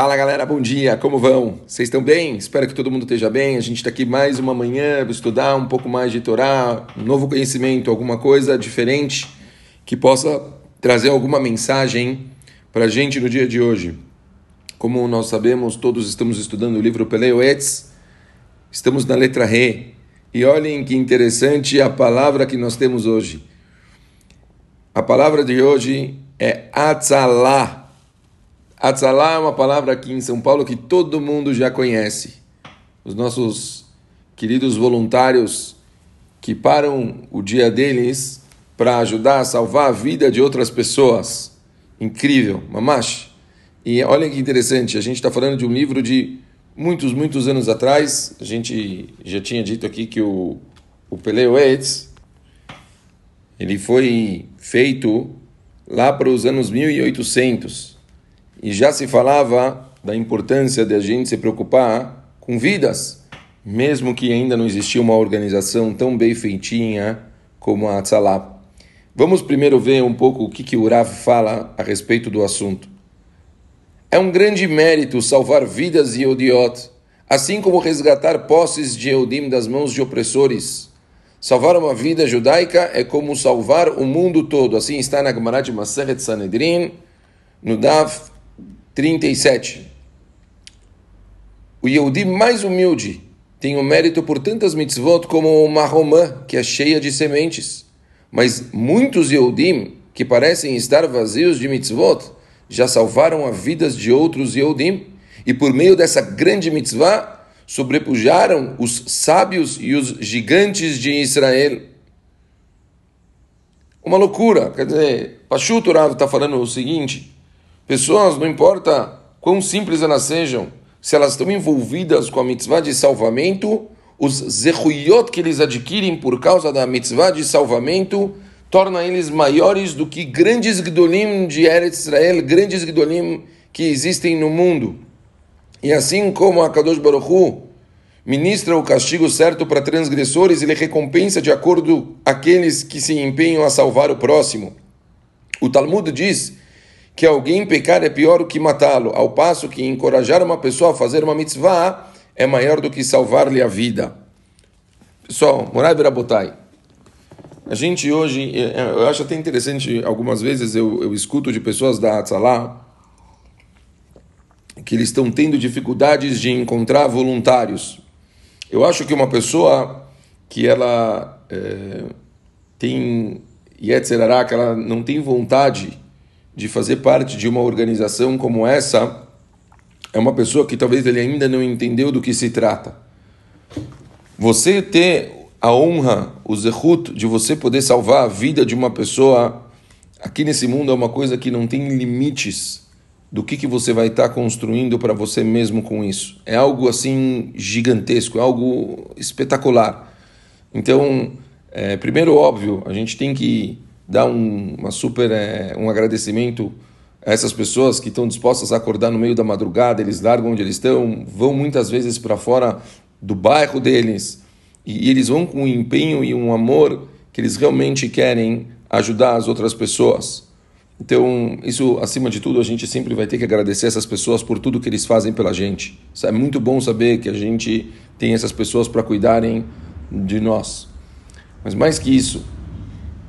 Fala galera, bom dia, como vão? Vocês estão bem? Espero que todo mundo esteja bem. A gente está aqui mais uma manhã para estudar um pouco mais de Torá, um novo conhecimento, alguma coisa diferente que possa trazer alguma mensagem para a gente no dia de hoje. Como nós sabemos, todos estamos estudando o livro Peleoetz, estamos na letra Re. E olhem que interessante a palavra que nós temos hoje. A palavra de hoje é Atzalá. Atzalá é uma palavra aqui em São Paulo que todo mundo já conhece. Os nossos queridos voluntários que param o dia deles para ajudar a salvar a vida de outras pessoas. Incrível, mamash. E olha que interessante, a gente está falando de um livro de muitos, muitos anos atrás. A gente já tinha dito aqui que o, o Peleo Eitz, ele foi feito lá para os anos 1800 e já se falava da importância de a gente se preocupar com vidas, mesmo que ainda não existia uma organização tão bem feitinha como a Atzalá. Vamos primeiro ver um pouco o que, que o Rav fala a respeito do assunto. É um grande mérito salvar vidas de Odiot, assim como resgatar posses de Eudim das mãos de opressores. Salvar uma vida judaica é como salvar o mundo todo. Assim está na Gemara de Maseret Sanedrin, no Daf 37. O Yehudi mais humilde tem o mérito por tantas mitzvot como uma romã, que é cheia de sementes. Mas muitos Yehudim, que parecem estar vazios de mitzvot, já salvaram as vidas de outros Yehudim, e por meio dessa grande mitzvah, sobrepujaram os sábios e os gigantes de Israel. Uma loucura, quer dizer, Pashut Rav está falando o seguinte, Pessoas, não importa quão simples elas sejam, se elas estão envolvidas com a mitzvah de salvamento, os zehuyot que eles adquirem por causa da mitzvah de salvamento torna eles maiores do que grandes gdolim de Eretz Israel, grandes gdolim que existem no mundo. E assim como a Kadosh Baruch Hu ministra o castigo certo para transgressores, ele recompensa de acordo aqueles que se empenham a salvar o próximo. O Talmud diz que alguém pecar é pior do que matá-lo, ao passo que encorajar uma pessoa a fazer uma mitzvah é maior do que salvar-lhe a vida. Pessoal, Morai Berabotai, a gente hoje, é, é, eu acho até interessante, algumas vezes eu, eu escuto de pessoas da Atzalá que eles estão tendo dificuldades de encontrar voluntários. Eu acho que uma pessoa que ela é, tem Yetzerará, que ela não tem vontade de fazer parte de uma organização como essa é uma pessoa que talvez ele ainda não entendeu do que se trata. Você ter a honra, o zehut, de você poder salvar a vida de uma pessoa aqui nesse mundo é uma coisa que não tem limites do que, que você vai estar construindo para você mesmo com isso. É algo assim gigantesco, é algo espetacular. Então, é, primeiro, óbvio, a gente tem que dar um, uma super, é, um agradecimento a essas pessoas que estão dispostas a acordar no meio da madrugada, eles largam onde eles estão, vão muitas vezes para fora do bairro deles e, e eles vão com um empenho e um amor que eles realmente querem ajudar as outras pessoas. Então, isso, acima de tudo, a gente sempre vai ter que agradecer essas pessoas por tudo que eles fazem pela gente. É muito bom saber que a gente tem essas pessoas para cuidarem de nós. Mas mais que isso,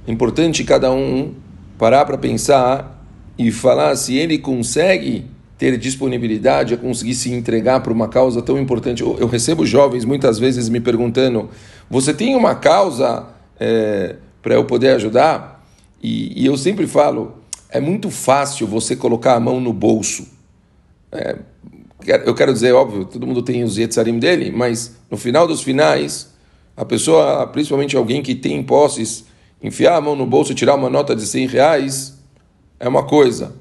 é importante cada um parar para pensar e falar se ele consegue ter disponibilidade a conseguir se entregar para uma causa tão importante. Eu, recebo jovens muitas vezes me perguntando: você tem uma causa é, para eu poder ajudar? E, e, eu sempre falo: é muito fácil você colocar a mão no bolso. É, eu quero dizer, óbvio, todo mundo tem os yetzarim dele, mas no final dos finais, a pessoa, principalmente alguém que tem posses enfiar a mão no bolso e tirar uma nota de 100 reais é uma coisa.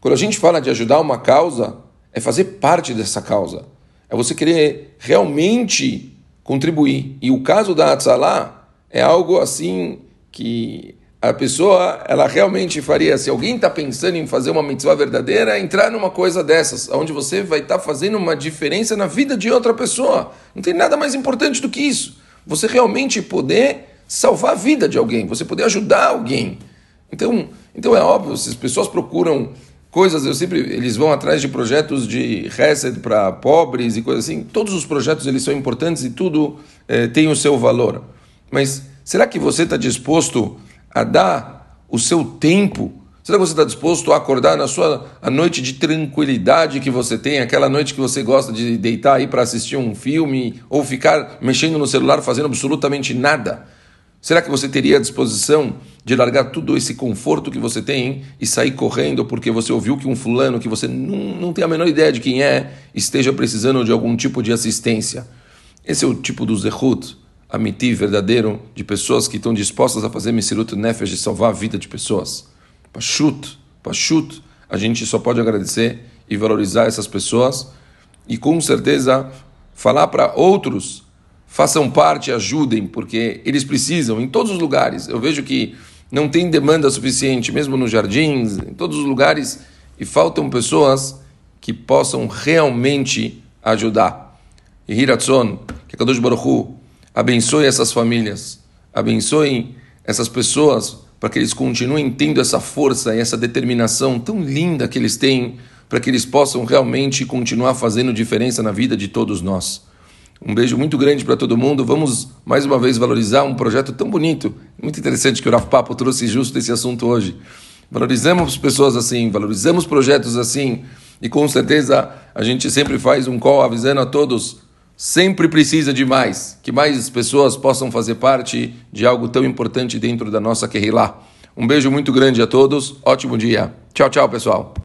Quando a gente fala de ajudar uma causa, é fazer parte dessa causa. É você querer realmente contribuir. E o caso da Atzalá é algo assim que a pessoa ela realmente faria. Se alguém está pensando em fazer uma mitzvah verdadeira, entrar numa coisa dessas, onde você vai estar tá fazendo uma diferença na vida de outra pessoa. Não tem nada mais importante do que isso. Você realmente poder salvar a vida de alguém, você poder ajudar alguém. Então, então é óbvio, se as pessoas procuram coisas, eu sempre, eles vão atrás de projetos de reset para pobres e coisas assim. Todos os projetos eles são importantes e tudo é, tem o seu valor. Mas será que você está disposto a dar o seu tempo? Será que você está disposto a acordar na sua a noite de tranquilidade que você tem, aquela noite que você gosta de deitar aí para assistir um filme ou ficar mexendo no celular fazendo absolutamente nada? Será que você teria a disposição de largar todo esse conforto que você tem e sair correndo porque você ouviu que um fulano que você não, não tem a menor ideia de quem é esteja precisando de algum tipo de assistência? Esse é o tipo do zehut, amiti, verdadeiro, de pessoas que estão dispostas a fazer Mesirut Nefesh de salvar a vida de pessoas. Pachut, pachut, a gente só pode agradecer e valorizar essas pessoas e com certeza falar para outros façam parte, ajudem, porque eles precisam em todos os lugares. Eu vejo que não tem demanda suficiente, mesmo nos jardins, em todos os lugares, e faltam pessoas que possam realmente ajudar. E Hiratson, que Kadosh Baruch abençoe essas famílias, abençoe essas pessoas para que eles continuem tendo essa força e essa determinação tão linda que eles têm, para que eles possam realmente continuar fazendo diferença na vida de todos nós. Um beijo muito grande para todo mundo. Vamos mais uma vez valorizar um projeto tão bonito. Muito interessante que o Rafa Papo trouxe justo esse assunto hoje. Valorizamos pessoas assim, valorizamos projetos assim. E com certeza a gente sempre faz um call avisando a todos. Sempre precisa de mais. Que mais pessoas possam fazer parte de algo tão importante dentro da nossa Kehillah. Um beijo muito grande a todos. Ótimo dia. Tchau, tchau, pessoal.